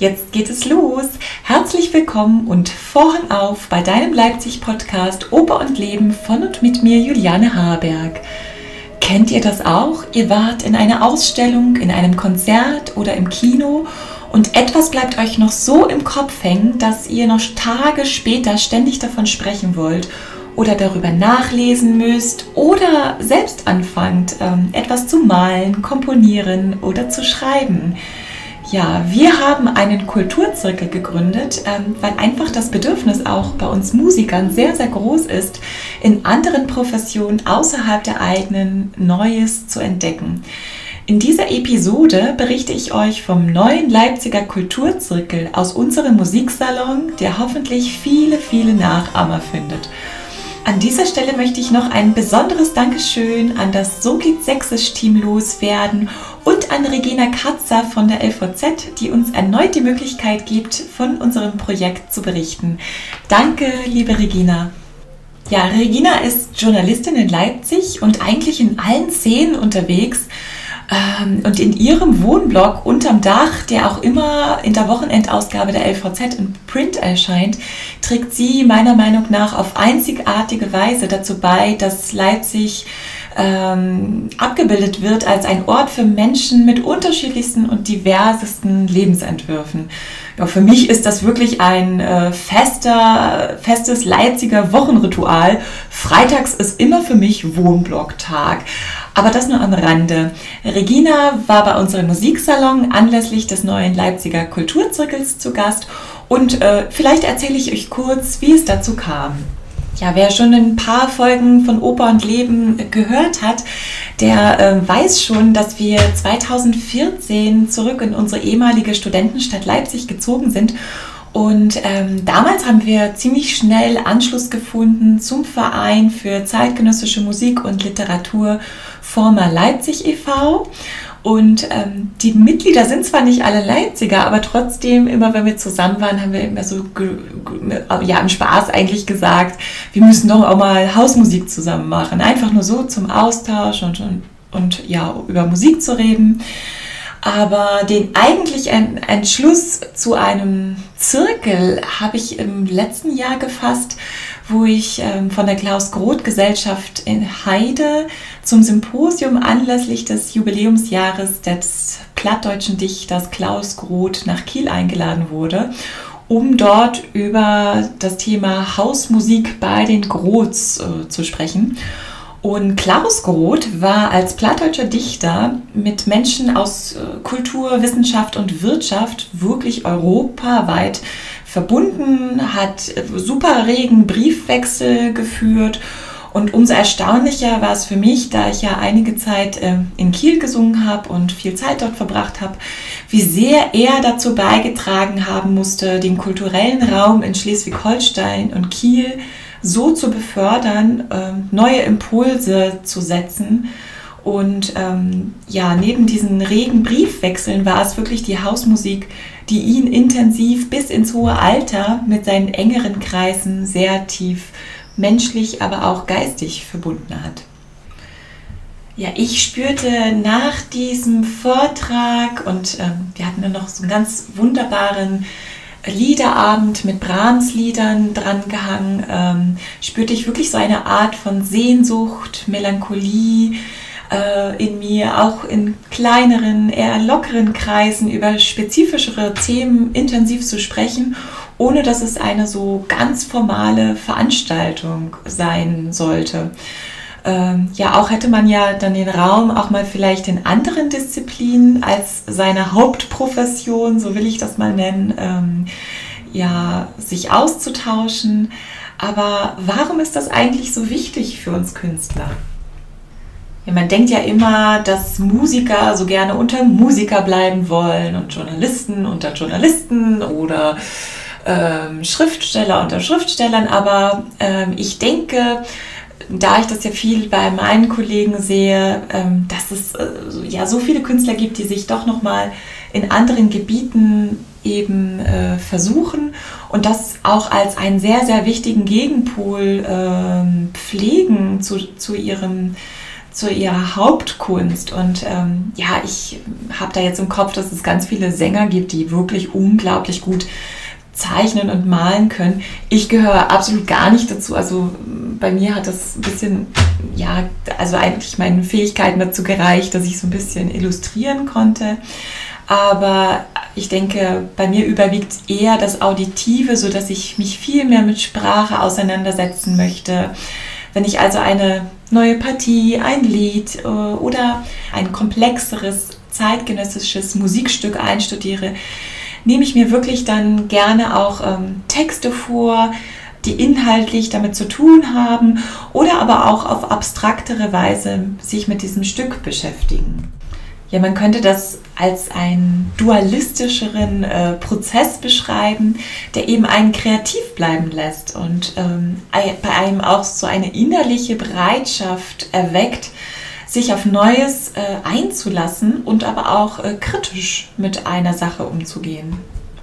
Jetzt geht es los. Herzlich willkommen und Vorhang auf bei deinem Leipzig-Podcast Oper und Leben von und mit mir Juliane Haberg. Kennt ihr das auch? Ihr wart in einer Ausstellung, in einem Konzert oder im Kino und etwas bleibt euch noch so im Kopf hängen, dass ihr noch Tage später ständig davon sprechen wollt oder darüber nachlesen müsst oder selbst anfangt, ähm, etwas zu malen, komponieren oder zu schreiben. Ja, wir haben einen Kulturzirkel gegründet, ähm, weil einfach das Bedürfnis auch bei uns Musikern sehr, sehr groß ist, in anderen Professionen außerhalb der eigenen Neues zu entdecken. In dieser Episode berichte ich euch vom neuen Leipziger Kulturzirkel aus unserem Musiksalon, der hoffentlich viele, viele Nachahmer findet. An dieser Stelle möchte ich noch ein besonderes Dankeschön an das So geht Sächsisch Team loswerden und an Regina Katzer von der LVZ, die uns erneut die Möglichkeit gibt, von unserem Projekt zu berichten. Danke, liebe Regina. Ja, Regina ist Journalistin in Leipzig und eigentlich in allen Szenen unterwegs ähm, und in ihrem Wohnblog unterm Dach, der auch immer in der Wochenendausgabe der LVZ in Print erscheint, trägt sie meiner Meinung nach auf einzigartige Weise dazu bei, dass Leipzig ähm, abgebildet wird als ein Ort für Menschen mit unterschiedlichsten und diversesten Lebensentwürfen. Ja, für mich ist das wirklich ein äh, fester, festes Leipziger Wochenritual. Freitags ist immer für mich Wohnblocktag. Aber das nur am Rande. Regina war bei unserem Musiksalon anlässlich des neuen Leipziger Kulturzirkels zu Gast und äh, vielleicht erzähle ich euch kurz, wie es dazu kam. Ja, wer schon ein paar Folgen von Oper und Leben gehört hat, der äh, weiß schon, dass wir 2014 zurück in unsere ehemalige Studentenstadt Leipzig gezogen sind und ähm, damals haben wir ziemlich schnell Anschluss gefunden zum Verein für zeitgenössische Musik und Literatur Former Leipzig e.V. Und ähm, die Mitglieder sind zwar nicht alle Leipziger, aber trotzdem, immer wenn wir zusammen waren, haben wir immer so ja, im Spaß eigentlich gesagt, wir müssen doch auch mal Hausmusik zusammen machen. Einfach nur so zum Austausch und, und, und ja, über Musik zu reden. Aber den eigentlichen Entschluss zu einem Zirkel habe ich im letzten Jahr gefasst, wo ich ähm, von der Klaus Groth Gesellschaft in Heide zum Symposium anlässlich des Jubiläumsjahres des plattdeutschen Dichters Klaus Groth nach Kiel eingeladen wurde, um dort über das Thema Hausmusik bei den Groths äh, zu sprechen. Und Klaus Groth war als plattdeutscher Dichter mit Menschen aus äh, Kultur, Wissenschaft und Wirtschaft wirklich europaweit verbunden, hat äh, super regen Briefwechsel geführt. Und umso erstaunlicher war es für mich, da ich ja einige Zeit äh, in Kiel gesungen habe und viel Zeit dort verbracht habe, wie sehr er dazu beigetragen haben musste, den kulturellen Raum in Schleswig-Holstein und Kiel so zu befördern, ähm, neue Impulse zu setzen. Und ähm, ja, neben diesen regen Briefwechseln war es wirklich die Hausmusik, die ihn intensiv bis ins hohe Alter mit seinen engeren Kreisen sehr tief menschlich, aber auch geistig verbunden hat. Ja, ich spürte nach diesem Vortrag und ähm, wir hatten dann noch so einen ganz wunderbaren Liederabend mit Brahms-Liedern drangehangen, ähm, spürte ich wirklich so eine Art von Sehnsucht, Melancholie äh, in mir, auch in kleineren, eher lockeren Kreisen über spezifischere Themen intensiv zu sprechen, ohne dass es eine so ganz formale Veranstaltung sein sollte ähm, ja, auch hätte man ja dann den Raum auch mal vielleicht in anderen Disziplinen als seine Hauptprofession, so will ich das mal nennen, ähm, ja, sich auszutauschen. Aber warum ist das eigentlich so wichtig für uns Künstler? Ja, man denkt ja immer, dass Musiker so gerne unter Musiker bleiben wollen und Journalisten unter Journalisten oder ähm, Schriftsteller unter Schriftstellern. Aber ähm, ich denke, da ich das ja viel bei meinen Kollegen sehe, ähm, dass es äh, ja so viele Künstler gibt, die sich doch noch mal in anderen Gebieten eben äh, versuchen und das auch als einen sehr sehr wichtigen Gegenpol ähm, pflegen zu, zu ihrem zu ihrer Hauptkunst. Und ähm, ja, ich habe da jetzt im Kopf, dass es ganz viele Sänger gibt, die wirklich unglaublich gut zeichnen und malen können. Ich gehöre absolut gar nicht dazu. Also bei mir hat das ein bisschen, ja, also eigentlich meinen Fähigkeiten dazu gereicht, dass ich so ein bisschen illustrieren konnte. Aber ich denke, bei mir überwiegt eher das Auditive, so dass ich mich viel mehr mit Sprache auseinandersetzen möchte. Wenn ich also eine neue Partie, ein Lied äh, oder ein komplexeres zeitgenössisches Musikstück einstudiere, nehme ich mir wirklich dann gerne auch ähm, Texte vor, die inhaltlich damit zu tun haben oder aber auch auf abstraktere Weise sich mit diesem Stück beschäftigen. Ja, man könnte das als einen dualistischeren äh, Prozess beschreiben, der eben einen kreativ bleiben lässt und ähm, bei einem auch so eine innerliche Bereitschaft erweckt, sich auf Neues äh, einzulassen und aber auch äh, kritisch mit einer Sache umzugehen.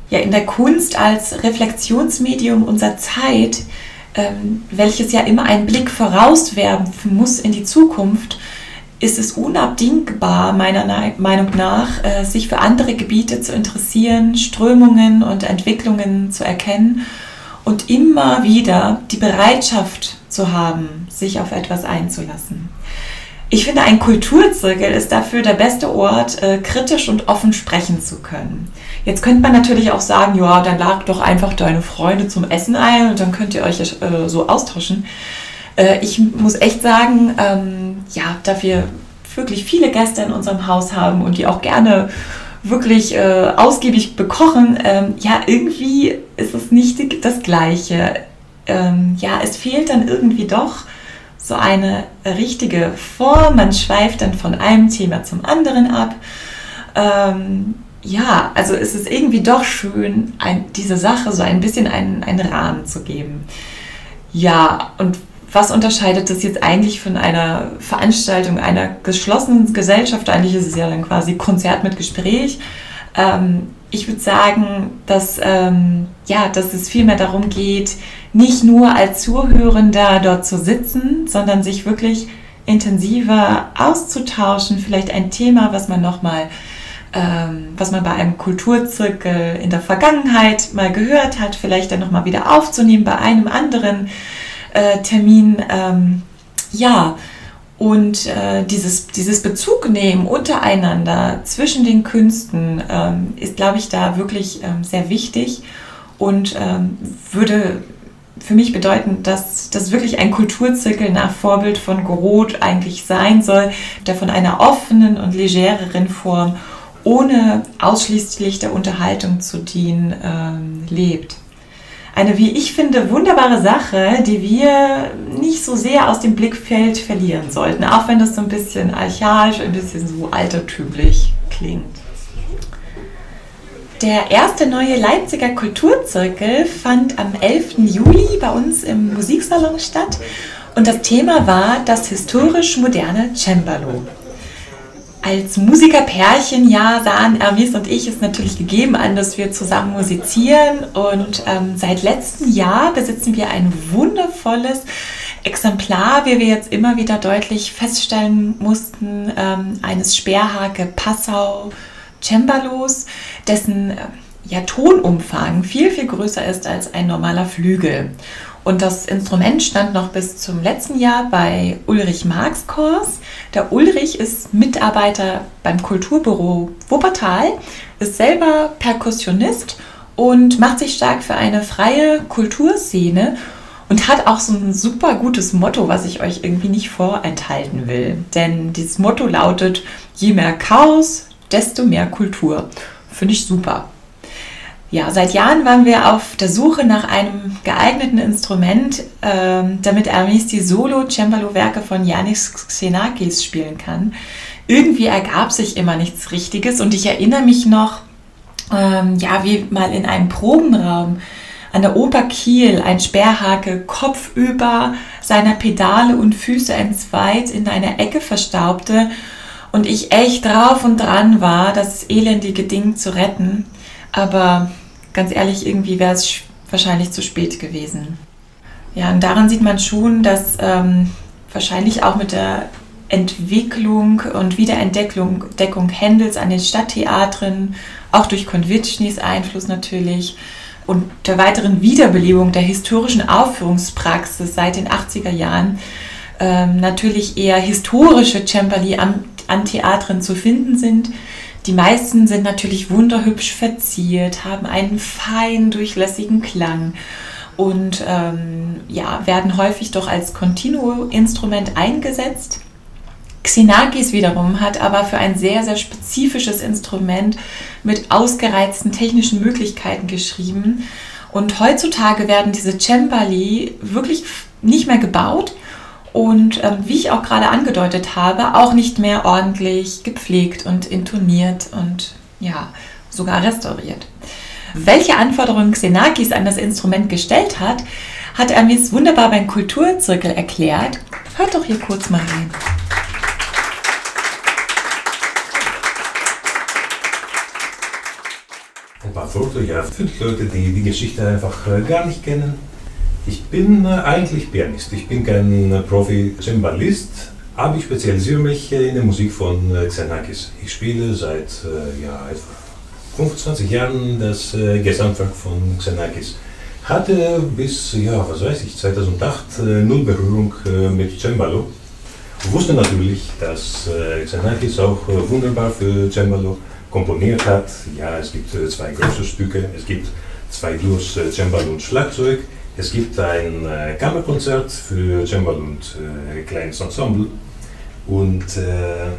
Ja, in der Kunst als Reflexionsmedium unserer Zeit, ähm, welches ja immer einen Blick vorauswerfen muss in die Zukunft, ist es unabdingbar, meiner Meinung nach, äh, sich für andere Gebiete zu interessieren, Strömungen und Entwicklungen zu erkennen und immer wieder die Bereitschaft zu haben, sich auf etwas einzulassen. Ich finde, ein Kulturzirkel ist dafür der beste Ort, äh, kritisch und offen sprechen zu können. Jetzt könnte man natürlich auch sagen, ja, dann lag doch einfach deine Freunde zum Essen ein und dann könnt ihr euch äh, so austauschen. Äh, ich muss echt sagen, ähm, ja, da wir wirklich viele Gäste in unserem Haus haben und die auch gerne wirklich äh, ausgiebig bekochen, ähm, ja, irgendwie ist es nicht das Gleiche. Ähm, ja, es fehlt dann irgendwie doch so eine richtige Form. Man schweift dann von einem Thema zum anderen ab. Ähm, ja, also es ist irgendwie doch schön, ein, diese Sache so ein bisschen einen, einen Rahmen zu geben. Ja, und was unterscheidet das jetzt eigentlich von einer Veranstaltung einer geschlossenen Gesellschaft? Eigentlich ist es ja dann quasi Konzert mit Gespräch. Ähm, ich würde sagen, dass, ähm, ja, dass es vielmehr darum geht, nicht nur als Zuhörender dort zu sitzen, sondern sich wirklich intensiver auszutauschen, vielleicht ein Thema, was man nochmal, ähm, was man bei einem Kulturzirkel in der Vergangenheit mal gehört hat, vielleicht dann nochmal wieder aufzunehmen bei einem anderen äh, Termin. Ähm, ja, und äh, dieses, dieses Bezug nehmen untereinander zwischen den Künsten ähm, ist, glaube ich, da wirklich ähm, sehr wichtig und ähm, würde für mich bedeuten, dass das wirklich ein Kulturzirkel nach Vorbild von Goroth eigentlich sein soll, der von einer offenen und legereren Form ohne ausschließlich der Unterhaltung zu dienen ähm, lebt eine, wie ich finde, wunderbare Sache, die wir nicht so sehr aus dem Blickfeld verlieren sollten, auch wenn das so ein bisschen archaisch, ein bisschen so altertümlich klingt. Der erste neue Leipziger Kulturzirkel fand am 11. Juli bei uns im Musiksalon statt und das Thema war das historisch moderne Cembalo als Musikerpärchen, ja, sahen Hermes und ich es natürlich gegeben an, dass wir zusammen musizieren. Und ähm, seit letztem Jahr besitzen wir ein wundervolles Exemplar, wie wir jetzt immer wieder deutlich feststellen mussten, ähm, eines Sperrhake Passau Cembalos, dessen äh, ja, Tonumfang viel, viel größer ist als ein normaler Flügel. Und das Instrument stand noch bis zum letzten Jahr bei Ulrich Marx Kors. Der Ulrich ist Mitarbeiter beim Kulturbüro Wuppertal, ist selber Perkussionist und macht sich stark für eine freie Kulturszene und hat auch so ein super gutes Motto, was ich euch irgendwie nicht vorenthalten will. Denn dieses Motto lautet, je mehr Chaos, desto mehr Kultur. Finde ich super. Ja, seit Jahren waren wir auf der Suche nach einem geeigneten Instrument, ähm, damit Hermes die Solo-Cembalo-Werke von Yanis Xenakis spielen kann. Irgendwie ergab sich immer nichts Richtiges und ich erinnere mich noch, ähm, ja, wie mal in einem Probenraum an der Oper Kiel ein Sperrhake kopfüber seiner Pedale und Füße entzweit in einer Ecke verstaubte und ich echt drauf und dran war, das elendige Ding zu retten. Aber ganz ehrlich, irgendwie wäre es wahrscheinlich zu spät gewesen. Ja, und daran sieht man schon, dass ähm, wahrscheinlich auch mit der Entwicklung und Wiederentdeckung Deckung Händels an den Stadttheatern, auch durch Konvitschnis Einfluss natürlich und der weiteren Wiederbelebung der historischen Aufführungspraxis seit den 80er Jahren ähm, natürlich eher historische Cembali an, an Theatern zu finden sind. Die meisten sind natürlich wunderhübsch verziert, haben einen fein durchlässigen Klang und ähm, ja, werden häufig doch als Continuo-Instrument eingesetzt. Xenakis wiederum hat aber für ein sehr, sehr spezifisches Instrument mit ausgereizten technischen Möglichkeiten geschrieben. Und heutzutage werden diese Cembali wirklich nicht mehr gebaut und ähm, wie ich auch gerade angedeutet habe, auch nicht mehr ordentlich gepflegt und intoniert und ja, sogar restauriert. Welche Anforderungen Xenakis an das Instrument gestellt hat, hat er mir wunderbar beim Kulturzirkel erklärt. Hört doch hier kurz mal rein. Ein paar Worte, ja, für die Leute, die die Geschichte einfach äh, gar nicht kennen. Ich bin äh, eigentlich Pianist. Ich bin kein äh, Profi-Cembalist, aber ich spezialisiere mich in der Musik von Xenakis. Ich spiele seit ja, etwa 25 Jahren das Gesamtwerk von Xenakis. Hatte bis, ja, was weiß ich, 2008 null Berührung mit Cembalo. Wusste natürlich, dass Xenakis auch wunderbar für Cembalo komponiert hat. Ja, es gibt zwei große Stücke. Es gibt zwei Duos Cembalo und Schlagzeug. Es gibt ein äh, Kammerkonzert für Cembalo und äh, kleines Ensemble. Und äh,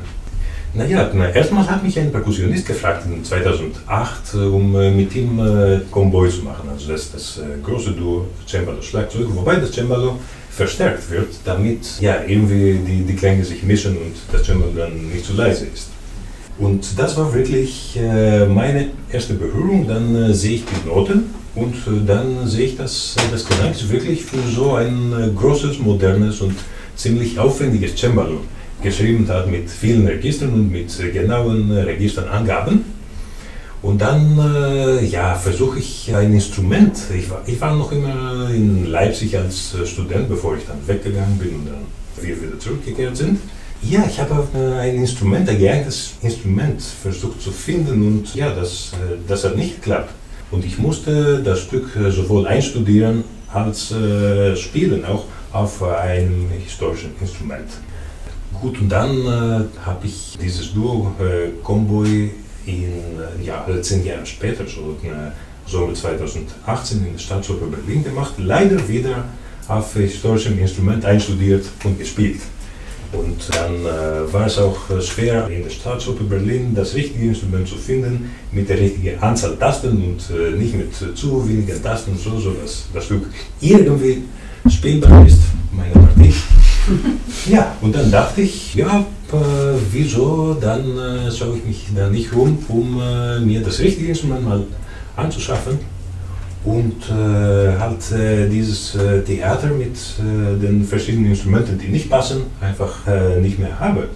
naja, na, erstmal hat mich ein Perkussionist gefragt in 2008, um äh, mit ihm äh, Comboy zu machen. Also das, das äh, große Duo Cembalo-Schlagzeug, wobei das Cembalo verstärkt wird, damit ja, irgendwie die, die Klänge sich mischen und das Cembalo dann nicht zu leise ist. Und das war wirklich äh, meine erste Berührung. Dann äh, sehe ich die Noten und äh, dann sehe ich, dass das Gedanke wirklich für so ein äh, großes, modernes und ziemlich aufwendiges Cembalo geschrieben hat mit vielen Registern und mit äh, genauen Registerangaben. Und dann ja, versuche ich ein Instrument. Ich war, ich war noch immer in Leipzig als Student, bevor ich dann weggegangen bin und dann wir wieder zurückgekehrt sind. Ja, ich habe ein Instrument, ein geeignetes Instrument versucht zu finden und ja, das, das hat nicht geklappt. Und ich musste das Stück äh, sowohl einstudieren als äh, spielen, auch auf einem historischen Instrument. Gut, und dann äh, habe ich dieses Duo äh, Comboy in, äh, ja, zehn Jahre später, so äh, Sommer 2018 in der Staatsoper Berlin gemacht, leider wieder auf historischem Instrument einstudiert und gespielt. Und dann äh, war es auch äh, schwer, in der Staatsoper Berlin das richtige Instrument zu finden, mit der richtigen Anzahl Tasten und äh, nicht mit äh, zu wenigen Tasten, so, so dass das Stück irgendwie spielbar ist, meine Partie. ja, und dann dachte ich, ja, äh, wieso, dann äh, schaue ich mich da nicht rum, um mir das richtige Instrument mal anzuschaffen und äh, halt äh, dieses äh, Theater mit äh, den verschiedenen Instrumenten, die nicht passen, einfach äh, nicht mehr habe.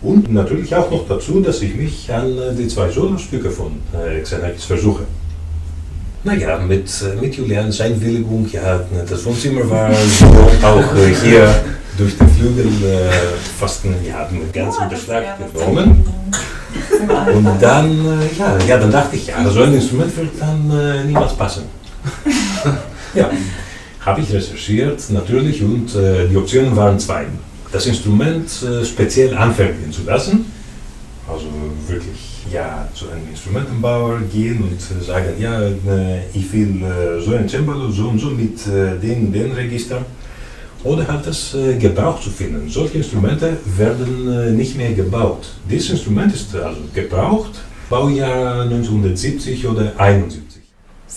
Und natürlich auch noch dazu, dass ich mich an äh, die zwei Solostücke von äh, Xenakis versuche. Naja, mit, mit Julians Einwilligung, ja, das Wohnzimmer war auch hier durch den Flügel fast ja, mit ganzem oh, Beschlag genommen. Und dann, ja, ja, dann dachte ich, ja, so ein Instrument wird dann niemals passen. ja, habe ich recherchiert natürlich und äh, die Optionen waren zwei. Das Instrument äh, speziell anfertigen zu lassen, also wirklich ja, zu einem Instrumentenbauer gehen und äh, sagen, ja, äh, ich will äh, so ein Cembalo, so und so mit den, den Register. Oder halt das Gebrauch zu finden. Solche Instrumente werden nicht mehr gebaut. Dieses Instrument ist also gebraucht, Baujahr 1970 oder 71.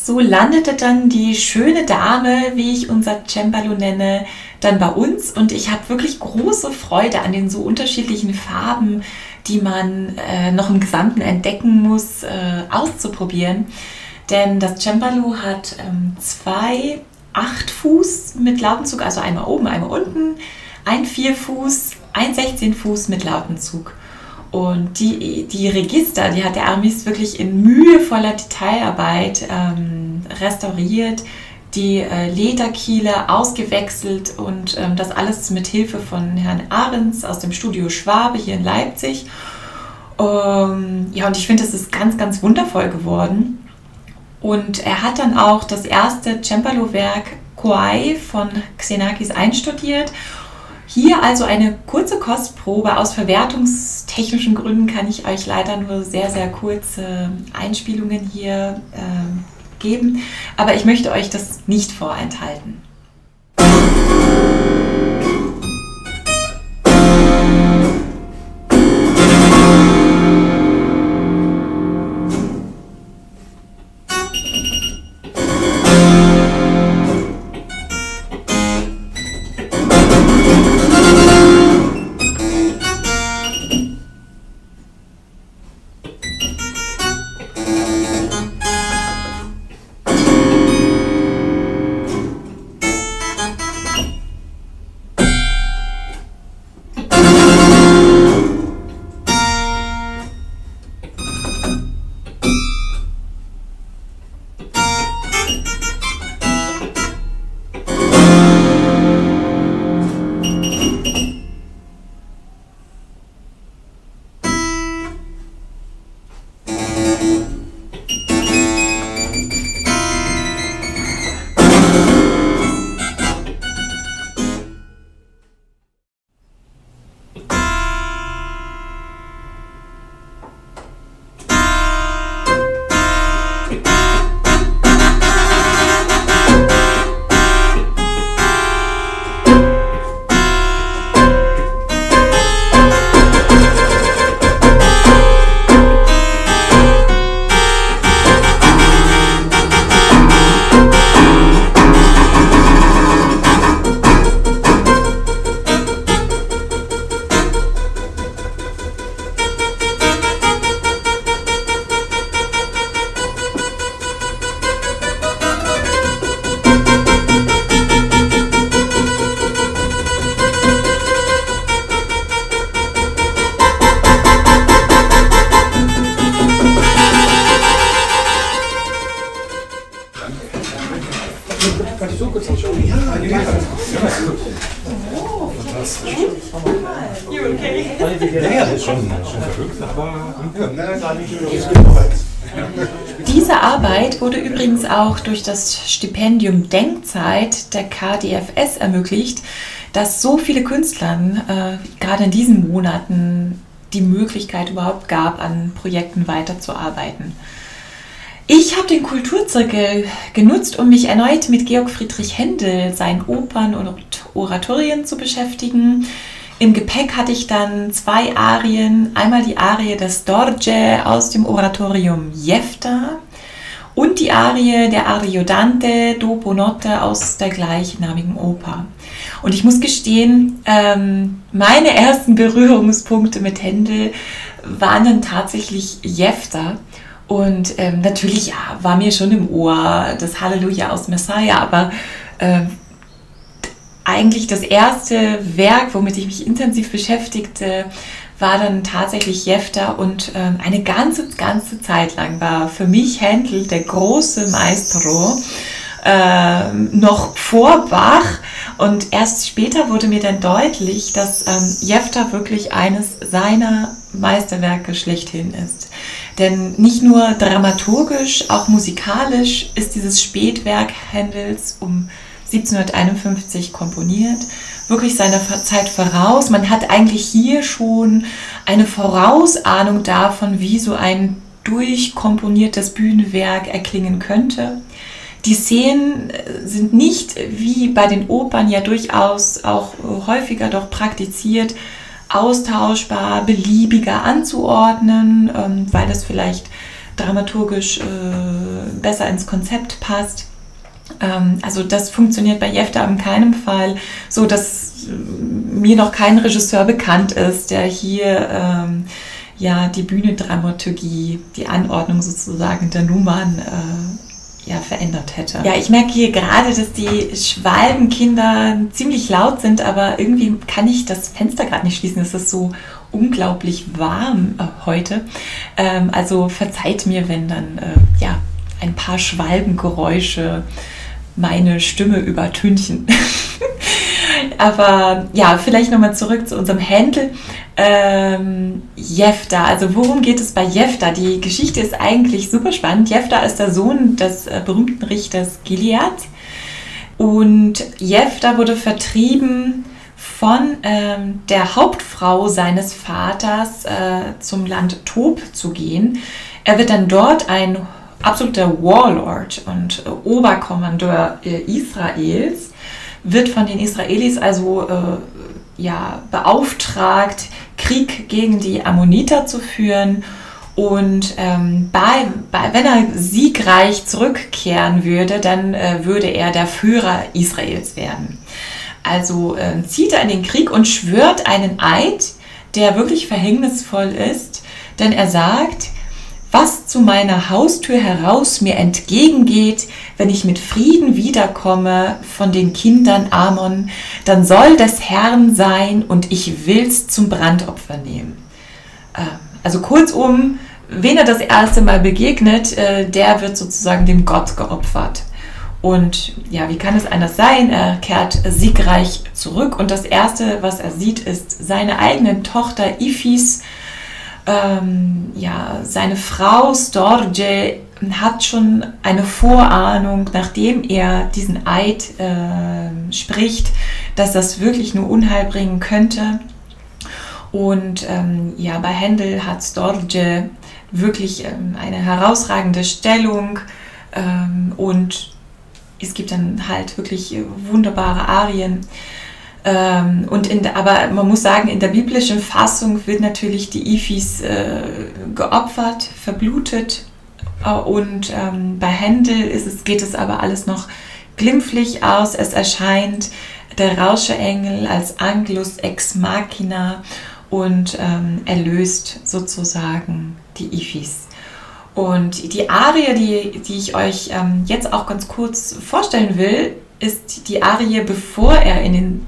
So landete dann die schöne Dame, wie ich unser Cembalo nenne, dann bei uns und ich habe wirklich große Freude an den so unterschiedlichen Farben, die man äh, noch im Gesamten entdecken muss, äh, auszuprobieren. Denn das Cembalo hat ähm, zwei acht Fuß mit Lautenzug, also einmal oben, einmal unten, ein vier Fuß, ein 16 Fuß mit Lautenzug. Und die, die Register, die hat der Armis wirklich in mühevoller Detailarbeit ähm, restauriert, die äh, Lederkiele ausgewechselt und ähm, das alles mit Hilfe von Herrn Ahrens aus dem Studio Schwabe hier in Leipzig. Ähm, ja, und ich finde, es ist ganz, ganz wundervoll geworden. Und er hat dann auch das erste Cembalo-Werk Koai von Xenakis einstudiert. Hier also eine kurze Kostprobe. Aus verwertungstechnischen Gründen kann ich euch leider nur sehr, sehr kurze Einspielungen hier äh, geben. Aber ich möchte euch das nicht vorenthalten. Diese Arbeit wurde übrigens auch durch das Stipendium Denkzeit der KDFS ermöglicht, dass so viele Künstlern äh, gerade in diesen Monaten die Möglichkeit überhaupt gab, an Projekten weiterzuarbeiten. Ich habe den Kulturzirkel genutzt, um mich erneut mit Georg Friedrich Händel, seinen Opern und Oratorien zu beschäftigen. Im Gepäck hatte ich dann zwei Arien. Einmal die Arie des Dorje aus dem Oratorium Jefta und die Arie der Ariodante Dopo Notte aus der gleichnamigen Oper. Und ich muss gestehen, ähm, meine ersten Berührungspunkte mit Händel waren dann tatsächlich Jefta. Und ähm, natürlich ja, war mir schon im Ohr das Halleluja aus Messiah, aber äh, eigentlich das erste Werk, womit ich mich intensiv beschäftigte, war dann tatsächlich Jefter und äh, eine ganze, ganze Zeit lang war für mich Händel der große Maestro, äh, noch vor Bach. Und erst später wurde mir dann deutlich, dass ähm, Jefter wirklich eines seiner Meisterwerke schlechthin ist. Denn nicht nur dramaturgisch, auch musikalisch ist dieses Spätwerk Händels um 1751 komponiert, wirklich seiner Zeit voraus. Man hat eigentlich hier schon eine Vorausahnung davon, wie so ein durchkomponiertes Bühnenwerk erklingen könnte. Die Szenen äh, sind nicht wie bei den Opern ja durchaus auch häufiger doch praktiziert, austauschbar, beliebiger anzuordnen, ähm, weil das vielleicht dramaturgisch äh, besser ins Konzept passt. Ähm, also das funktioniert bei Jefta in keinem Fall so, dass äh, mir noch kein Regisseur bekannt ist, der hier ähm, ja die Bühnendramaturgie, die Anordnung sozusagen der Nummern äh, ja, verändert hätte. Ja, ich merke hier gerade, dass die Schwalbenkinder ziemlich laut sind, aber irgendwie kann ich das Fenster gerade nicht schließen. Es ist so unglaublich warm äh, heute. Ähm, also verzeiht mir, wenn dann äh, ja ein paar Schwalbengeräusche meine Stimme übertünchen. Aber ja, vielleicht nochmal zurück zu unserem Händel. Ähm, Jefta, also worum geht es bei Jefta? Die Geschichte ist eigentlich super spannend. Jefta ist der Sohn des äh, berühmten Richters Gilead. Und Jefta wurde vertrieben von ähm, der Hauptfrau seines Vaters äh, zum Land Tob zu gehen. Er wird dann dort ein absoluter Warlord und äh, Oberkommandeur äh, Israels, wird von den Israelis also äh, ja, beauftragt, Krieg gegen die Ammoniter zu führen. Und ähm, bei, bei, wenn er siegreich zurückkehren würde, dann äh, würde er der Führer Israels werden. Also äh, zieht er in den Krieg und schwört einen Eid, der wirklich verhängnisvoll ist, denn er sagt, was zu meiner Haustür heraus mir entgegengeht, wenn ich mit Frieden wiederkomme von den Kindern Amon, dann soll des Herrn sein und ich will's zum Brandopfer nehmen. Ähm, also kurzum, wen er das erste Mal begegnet, äh, der wird sozusagen dem Gott geopfert. Und ja, wie kann es anders sein? Er kehrt siegreich zurück und das Erste, was er sieht, ist seine eigene Tochter Ifis, ähm, ja, seine Frau Storge hat schon eine Vorahnung, nachdem er diesen Eid äh, spricht, dass das wirklich nur Unheil bringen könnte. Und ähm, ja, bei Händel hat Storge wirklich ähm, eine herausragende Stellung ähm, und es gibt dann halt wirklich wunderbare Arien. Ähm, und in, aber man muss sagen, in der biblischen Fassung wird natürlich die Ifis äh, geopfert, verblutet. Äh, und ähm, bei Händel ist es, geht es aber alles noch glimpflich aus. Es erscheint der Rauscheengel als Anglus ex machina und ähm, erlöst sozusagen die Ifis. Und die Arie, die, die ich euch ähm, jetzt auch ganz kurz vorstellen will, ist die Arie, bevor er in den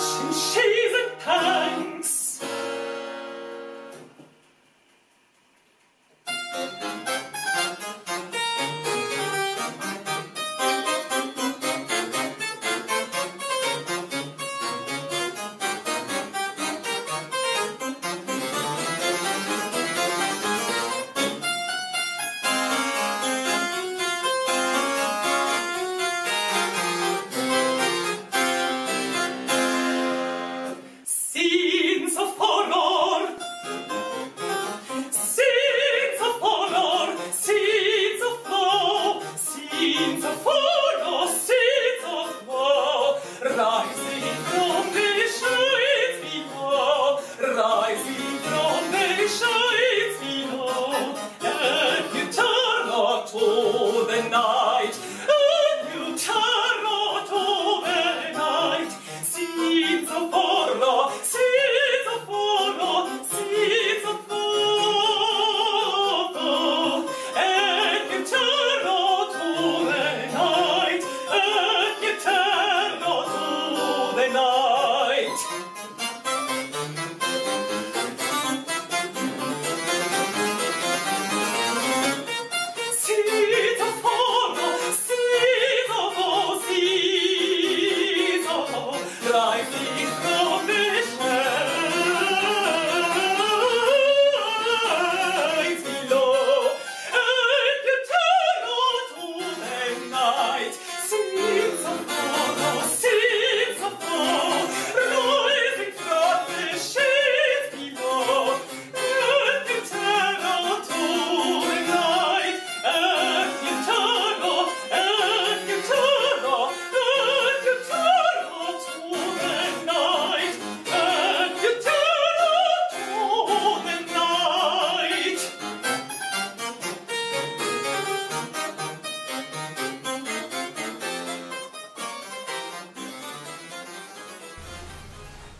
She's a time.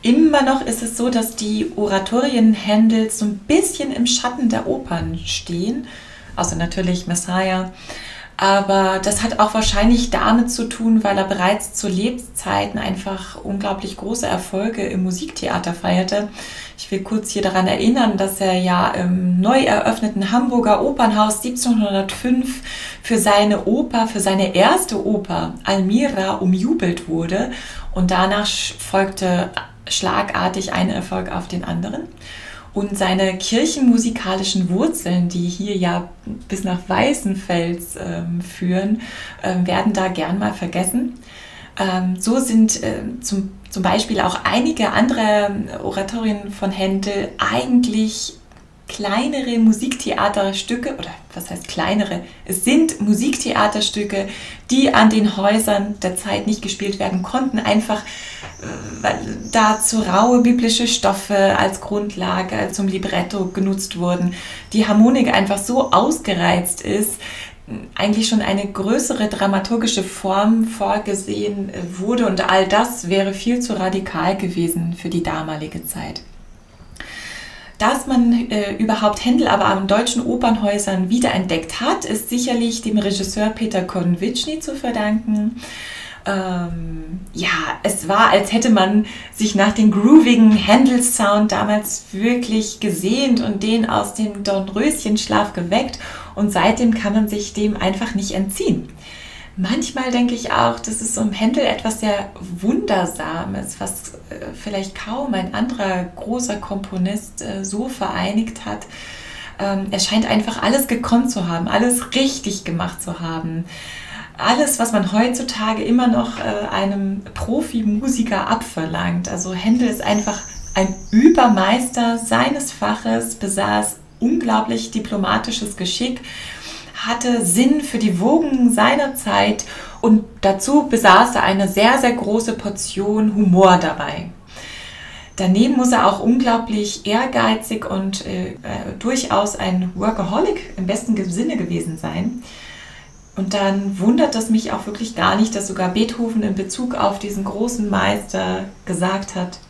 Immer noch ist es so, dass die Oratorien Händels so ein bisschen im Schatten der Opern stehen, außer natürlich Messiah. Aber das hat auch wahrscheinlich damit zu tun, weil er bereits zu Lebzeiten einfach unglaublich große Erfolge im Musiktheater feierte. Ich will kurz hier daran erinnern, dass er ja im neu eröffneten Hamburger Opernhaus 1705 für seine Oper, für seine erste Oper Almira umjubelt wurde und danach folgte schlagartig ein Erfolg auf den anderen. Und seine kirchenmusikalischen Wurzeln, die hier ja bis nach Weißenfels ähm, führen, ähm, werden da gern mal vergessen. Ähm, so sind äh, zum, zum Beispiel auch einige andere Oratorien von Händel eigentlich kleinere Musiktheaterstücke, oder was heißt kleinere? Es sind Musiktheaterstücke, die an den Häusern der Zeit nicht gespielt werden konnten, einfach äh, weil dazu raue biblische Stoffe als Grundlage zum Libretto genutzt wurden, die Harmonik einfach so ausgereizt ist, eigentlich schon eine größere dramaturgische Form vorgesehen wurde und all das wäre viel zu radikal gewesen für die damalige Zeit. Dass man äh, überhaupt Händel aber an deutschen Opernhäusern wiederentdeckt hat, ist sicherlich dem Regisseur Peter Konwitschny zu verdanken. Ähm, ja, es war, als hätte man sich nach dem groovigen Händel-Sound damals wirklich gesehnt und den aus dem Dornröschenschlaf geweckt und seitdem kann man sich dem einfach nicht entziehen. Manchmal denke ich auch, dass es um Händel etwas sehr Wundersames, was äh, vielleicht kaum ein anderer großer Komponist äh, so vereinigt hat. Ähm, er scheint einfach alles gekonnt zu haben, alles richtig gemacht zu haben. Alles, was man heutzutage immer noch äh, einem Profimusiker abverlangt. Also Händel ist einfach ein Übermeister seines Faches, besaß unglaublich diplomatisches Geschick hatte Sinn für die Wogen seiner Zeit und dazu besaß er eine sehr, sehr große Portion Humor dabei. Daneben muss er auch unglaublich ehrgeizig und äh, äh, durchaus ein Workaholic im besten Sinne gewesen sein. Und dann wundert es mich auch wirklich gar nicht, dass sogar Beethoven in Bezug auf diesen großen Meister gesagt hat,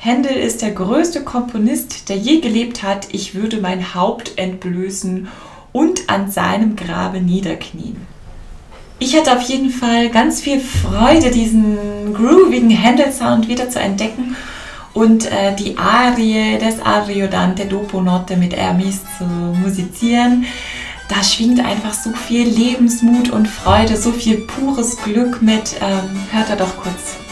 Händel ist der größte Komponist, der je gelebt hat. Ich würde mein Haupt entblößen und an seinem Grabe niederknien. Ich hatte auf jeden Fall ganz viel Freude, diesen groovigen Handel-Sound wieder zu entdecken und äh, die Arie des Ariodante Dopo Notte mit Hermes zu musizieren. Da schwingt einfach so viel Lebensmut und Freude, so viel pures Glück mit. Ähm, hört da doch kurz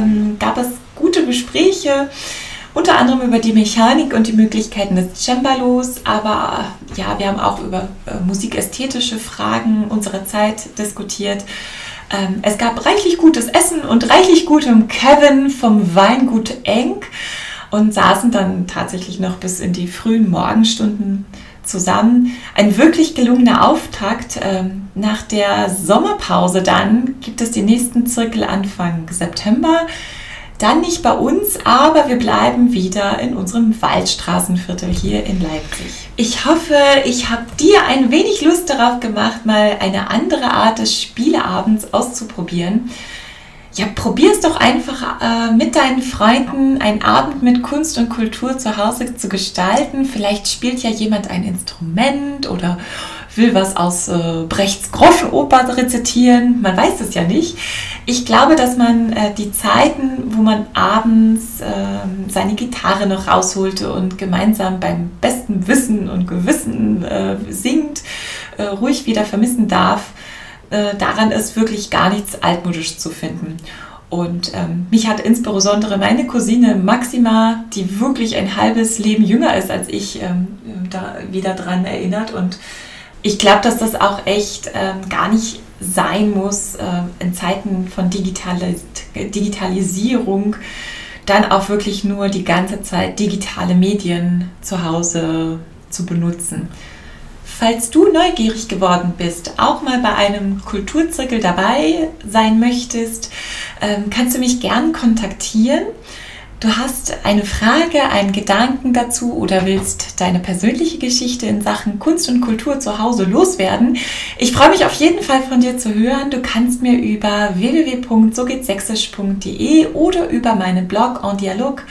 ähm, gab es gute Gespräche unter anderem über die Mechanik und die Möglichkeiten des Cembalos, aber ja, wir haben auch über äh, musikästhetische Fragen unserer Zeit diskutiert. Ähm, es gab reichlich gutes Essen und reichlich gutem Kevin vom Weingut Eng und saßen dann tatsächlich noch bis in die frühen Morgenstunden zusammen. Ein wirklich gelungener Auftakt. Ähm, nach der Sommerpause dann gibt es den nächsten Zirkel Anfang September. Dann nicht bei uns, aber wir bleiben wieder in unserem Waldstraßenviertel hier in Leipzig. Ich hoffe, ich habe dir ein wenig Lust darauf gemacht, mal eine andere Art des Spieleabends auszuprobieren. Ja, probier es doch einfach äh, mit deinen Freunden einen Abend mit Kunst und Kultur zu Hause zu gestalten. Vielleicht spielt ja jemand ein Instrument oder will was aus äh, Brechts Groschenoper rezitieren. Man weiß es ja nicht. Ich glaube, dass man äh, die Zeiten, wo man abends äh, seine Gitarre noch rausholte und gemeinsam beim besten Wissen und Gewissen äh, singt, äh, ruhig wieder vermissen darf. Äh, daran ist wirklich gar nichts altmodisch zu finden. Und ähm, mich hat insbesondere meine Cousine Maxima, die wirklich ein halbes Leben jünger ist als ich, ähm, da wieder dran erinnert. Und ich glaube, dass das auch echt ähm, gar nicht sein muss, äh, in Zeiten von Digitalis Digitalisierung dann auch wirklich nur die ganze Zeit digitale Medien zu Hause zu benutzen. Falls du neugierig geworden bist, auch mal bei einem Kulturzirkel dabei sein möchtest, ähm, kannst du mich gern kontaktieren. Du hast eine Frage, einen Gedanken dazu oder willst deine persönliche Geschichte in Sachen Kunst und Kultur zu Hause loswerden? Ich freue mich auf jeden Fall von dir zu hören. Du kannst mir über www.sogehtsächsisch.de oder über meinen Blog en Dialog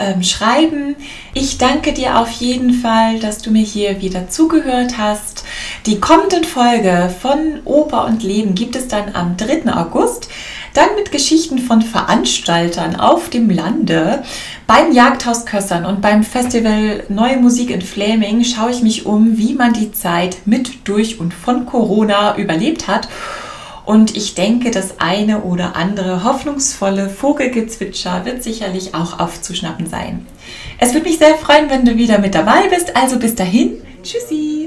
ähm, schreiben. Ich danke dir auf jeden Fall, dass du mir hier wieder zugehört hast. Die kommende Folge von Oper und Leben gibt es dann am 3. August. Dann mit Geschichten von Veranstaltern auf dem Lande. Beim Jagdhaus Kössern und beim Festival Neue Musik in Fläming schaue ich mich um, wie man die Zeit mit, durch und von Corona überlebt hat. Und ich denke, das eine oder andere hoffnungsvolle Vogelgezwitscher wird sicherlich auch aufzuschnappen sein. Es würde mich sehr freuen, wenn du wieder mit dabei bist. Also bis dahin, tschüssi.